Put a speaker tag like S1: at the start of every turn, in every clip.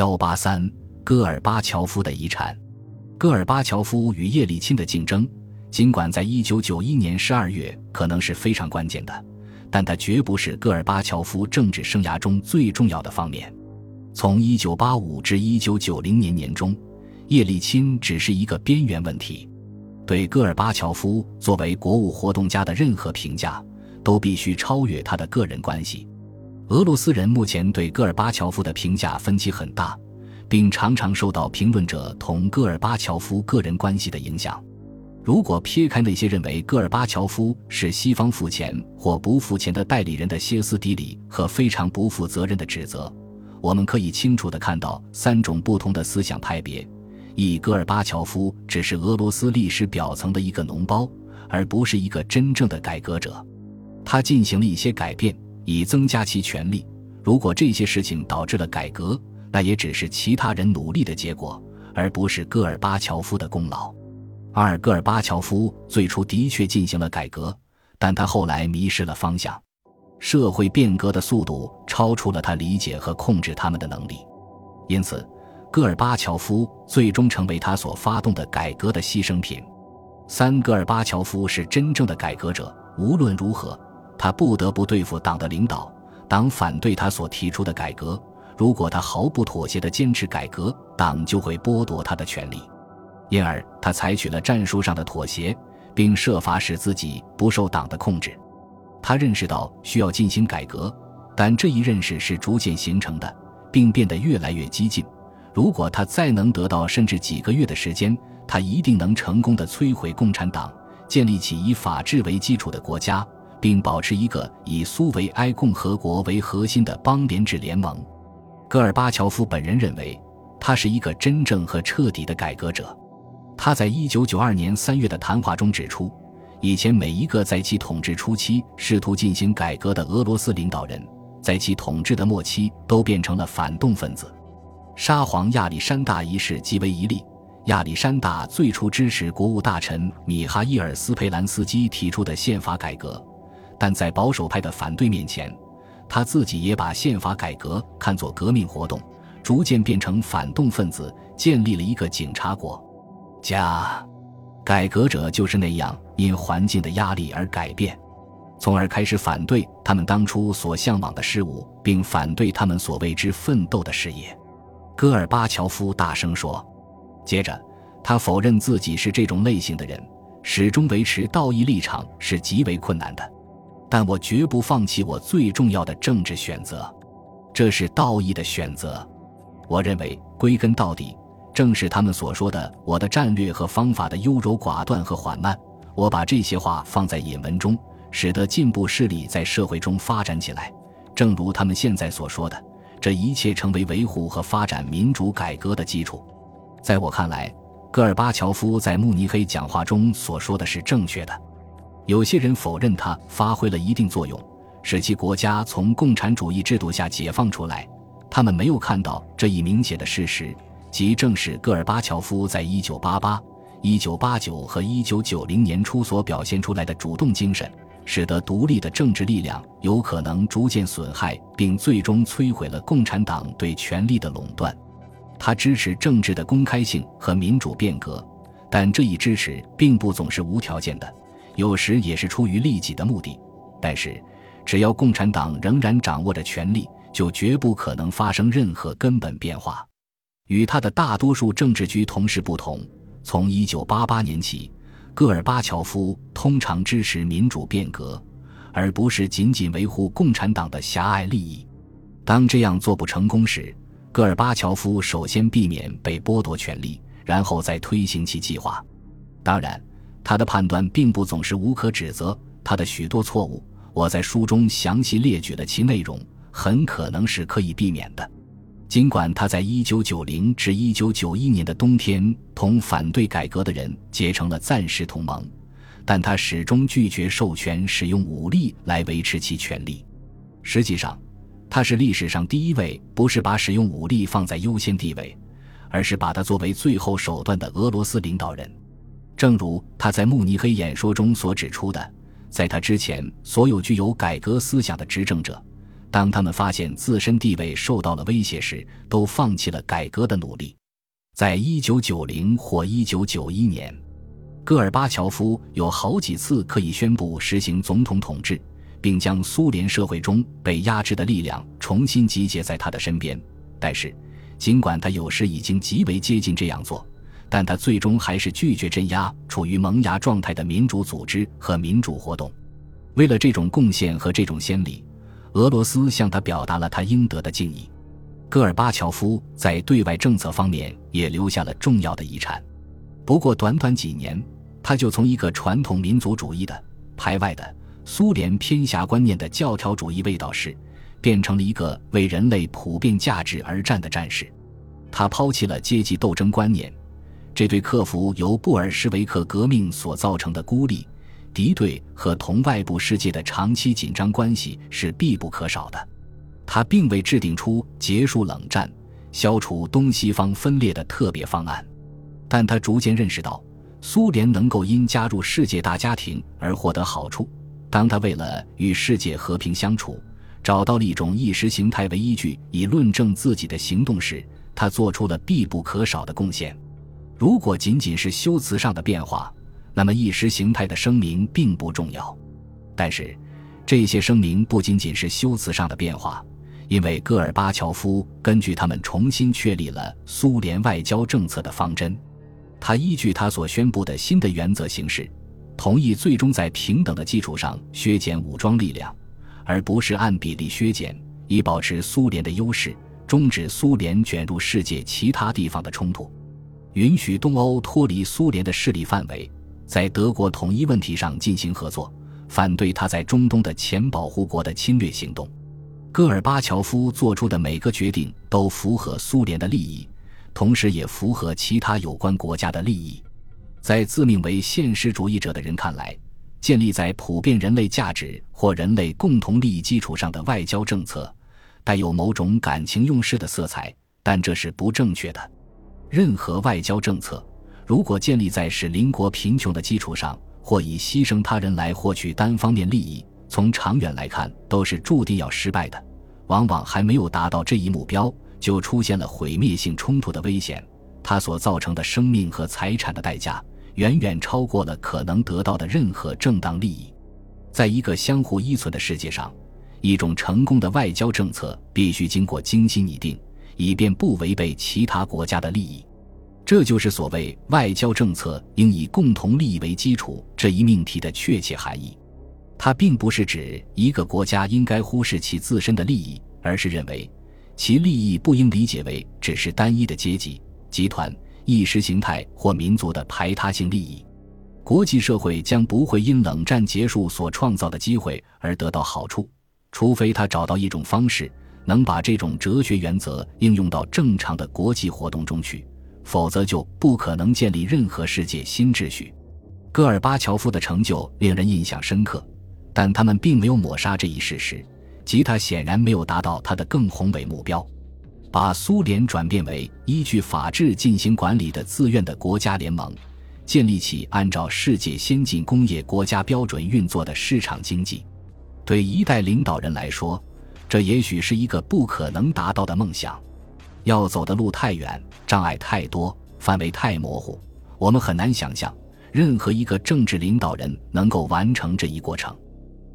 S1: 幺八三，戈尔巴乔夫的遗产。戈尔巴乔夫与叶利钦的竞争，尽管在一九九一年十二月可能是非常关键的，但它绝不是戈尔巴乔夫政治生涯中最重要的方面。从一九八五至一九九零年年中，叶利钦只是一个边缘问题。对戈尔巴乔夫作为国务活动家的任何评价，都必须超越他的个人关系。俄罗斯人目前对戈尔巴乔夫的评价分歧很大，并常常受到评论者同戈尔巴乔夫个人关系的影响。如果撇开那些认为戈尔巴乔夫是西方付钱或不付钱的代理人的歇斯底里和非常不负责任的指责，我们可以清楚地看到三种不同的思想派别：一，戈尔巴乔夫只是俄罗斯历史表层的一个脓包，而不是一个真正的改革者；他进行了一些改变。以增加其权力。如果这些事情导致了改革，那也只是其他人努力的结果，而不是戈尔巴乔夫的功劳。二，戈尔巴乔夫最初的确进行了改革，但他后来迷失了方向。社会变革的速度超出了他理解和控制他们的能力，因此，戈尔巴乔夫最终成为他所发动的改革的牺牲品。三，戈尔巴乔夫是真正的改革者，无论如何。他不得不对付党的领导，党反对他所提出的改革。如果他毫不妥协地坚持改革，党就会剥夺他的权利。因而，他采取了战术上的妥协，并设法使自己不受党的控制。他认识到需要进行改革，但这一认识是逐渐形成的，并变得越来越激进。如果他再能得到甚至几个月的时间，他一定能成功地摧毁共产党，建立起以法治为基础的国家。并保持一个以苏维埃共和国为核心的邦联制联盟。戈尔巴乔夫本人认为，他是一个真正和彻底的改革者。他在一九九二年三月的谈话中指出，以前每一个在其统治初期试图进行改革的俄罗斯领导人，在其统治的末期都变成了反动分子。沙皇亚历山大一世即为一例。亚历山大最初支持国务大臣米哈伊尔斯佩兰斯基提出的宪法改革。但在保守派的反对面前，他自己也把宪法改革看作革命活动，逐渐变成反动分子，建立了一个警察国家。改革者就是那样因环境的压力而改变，从而开始反对他们当初所向往的事物，并反对他们所为之奋斗的事业。戈尔巴乔夫大声说。接着，他否认自己是这种类型的人，始终维持道义立场是极为困难的。但我绝不放弃我最重要的政治选择，这是道义的选择。我认为，归根到底，正是他们所说的我的战略和方法的优柔寡断和缓慢。我把这些话放在引文中，使得进步势力在社会中发展起来。正如他们现在所说的，这一切成为维护和发展民主改革的基础。在我看来，戈尔巴乔夫在慕尼黑讲话中所说的是正确的。有些人否认他发挥了一定作用，使其国家从共产主义制度下解放出来。他们没有看到这一明显的事实，即正是戈尔巴乔夫在1988、1989和1990年初所表现出来的主动精神，使得独立的政治力量有可能逐渐损害并最终摧毁了共产党对权力的垄断。他支持政治的公开性和民主变革，但这一支持并不总是无条件的。有时也是出于利己的目的，但是，只要共产党仍然掌握着权力，就绝不可能发生任何根本变化。与他的大多数政治局同事不同，从1988年起，戈尔巴乔夫通常支持民主变革，而不是仅仅维护共产党的狭隘利益。当这样做不成功时，戈尔巴乔夫首先避免被剥夺权力，然后再推行其计划。当然。他的判断并不总是无可指责，他的许多错误，我在书中详细列举了其内容，很可能是可以避免的。尽管他在1990至1991年的冬天同反对改革的人结成了暂时同盟，但他始终拒绝授权使用武力来维持其权力。实际上，他是历史上第一位不是把使用武力放在优先地位，而是把它作为最后手段的俄罗斯领导人。正如他在慕尼黑演说中所指出的，在他之前，所有具有改革思想的执政者，当他们发现自身地位受到了威胁时，都放弃了改革的努力。在一九九零或一九九一年，戈尔巴乔夫有好几次可以宣布实行总统统治，并将苏联社会中被压制的力量重新集结在他的身边。但是，尽管他有时已经极为接近这样做，但他最终还是拒绝镇压处于萌芽状态的民主组织和民主活动。为了这种贡献和这种先例，俄罗斯向他表达了他应得的敬意。戈尔巴乔夫在对外政策方面也留下了重要的遗产，不过短短几年，他就从一个传统民族主义的排外的苏联偏狭观念的教条主义卫道士，变成了一个为人类普遍价值而战的战士。他抛弃了阶级斗争观念，这对克服由布尔什维克革命所造成的孤立、敌对和同外部世界的长期紧张关系是必不可少的。他并未制定出结束冷战、消除东西方分裂的特别方案，但他逐渐认识到，苏联能够因加入世界大家庭而获得好处。当他为了与世界和平相处，找到了一种意识形态为依据以论证自己的行动时，他做出了必不可少的贡献。如果仅仅是修辞上的变化，那么意识形态的声明并不重要。但是，这些声明不仅仅是修辞上的变化。因为戈尔巴乔夫根据他们重新确立了苏联外交政策的方针，他依据他所宣布的新的原则行事，同意最终在平等的基础上削减武装力量，而不是按比例削减，以保持苏联的优势，终止苏联卷入世界其他地方的冲突，允许东欧脱离苏联的势力范围，在德国统一问题上进行合作，反对他在中东的前保护国的侵略行动。戈尔巴乔夫做出的每个决定都符合苏联的利益，同时也符合其他有关国家的利益。在自命为现实主义者的人看来，建立在普遍人类价值或人类共同利益基础上的外交政策，带有某种感情用事的色彩，但这是不正确的。任何外交政策，如果建立在使邻国贫穷的基础上，或以牺牲他人来获取单方面利益，从长远来看，都是注定要失败的。往往还没有达到这一目标，就出现了毁灭性冲突的危险。它所造成的生命和财产的代价，远远超过了可能得到的任何正当利益。在一个相互依存的世界上，一种成功的外交政策必须经过精心拟定，以便不违背其他国家的利益。这就是所谓外交政策应以共同利益为基础这一命题的确切含义。它并不是指一个国家应该忽视其自身的利益，而是认为其利益不应理解为只是单一的阶级、集团、意识形态或民族的排他性利益。国际社会将不会因冷战结束所创造的机会而得到好处，除非他找到一种方式能把这种哲学原则应用到正常的国际活动中去，否则就不可能建立任何世界新秩序。戈尔巴乔夫的成就令人印象深刻。但他们并没有抹杀这一事实，即他显然没有达到他的更宏伟目标，把苏联转变为依据法治进行管理的自愿的国家联盟，建立起按照世界先进工业国家标准运作的市场经济。对一代领导人来说，这也许是一个不可能达到的梦想。要走的路太远，障碍太多，范围太模糊，我们很难想象任何一个政治领导人能够完成这一过程。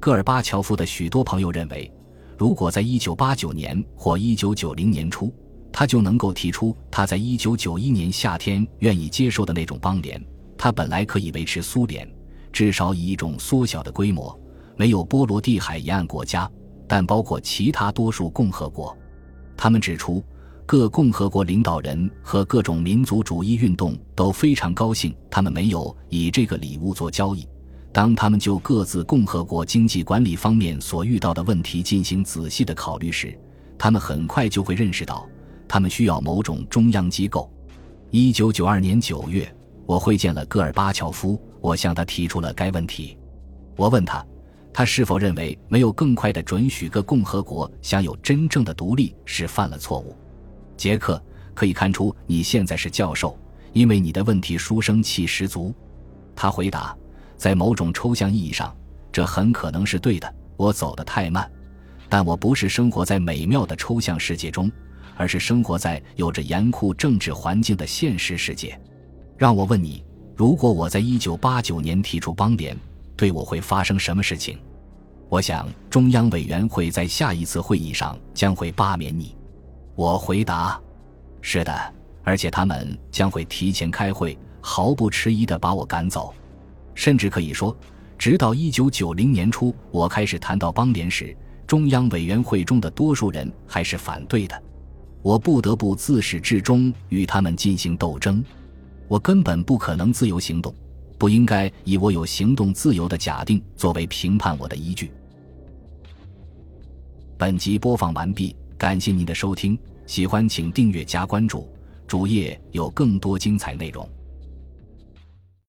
S1: 戈尔巴乔夫的许多朋友认为，如果在1989年或1990年初，他就能够提出他在1991年夏天愿意接受的那种邦联，他本来可以维持苏联，至少以一种缩小的规模，没有波罗的海沿岸国家，但包括其他多数共和国。他们指出，各共和国领导人和各种民族主义运动都非常高兴，他们没有以这个礼物做交易。当他们就各自共和国经济管理方面所遇到的问题进行仔细的考虑时，他们很快就会认识到，他们需要某种中央机构。一九九二年九月，我会见了戈尔巴乔夫，我向他提出了该问题。我问他，他是否认为没有更快的准许各共和国享有真正的独立是犯了错误？杰克，可以看出你现在是教授，因为你的问题书生气十足。他回答。在某种抽象意义上，这很可能是对的。我走得太慢，但我不是生活在美妙的抽象世界中，而是生活在有着严酷政治环境的现实世界。让我问你，如果我在一九八九年提出邦联，对我会发生什么事情？我想，中央委员会在下一次会议上将会罢免你。我回答：是的，而且他们将会提前开会，毫不迟疑地把我赶走。甚至可以说，直到一九九零年初，我开始谈到邦联时，中央委员会中的多数人还是反对的。我不得不自始至终与他们进行斗争。我根本不可能自由行动，不应该以我有行动自由的假定作为评判我的依据。本集播放完毕，感谢您的收听，喜欢请订阅加关注，主页有更多精彩内容。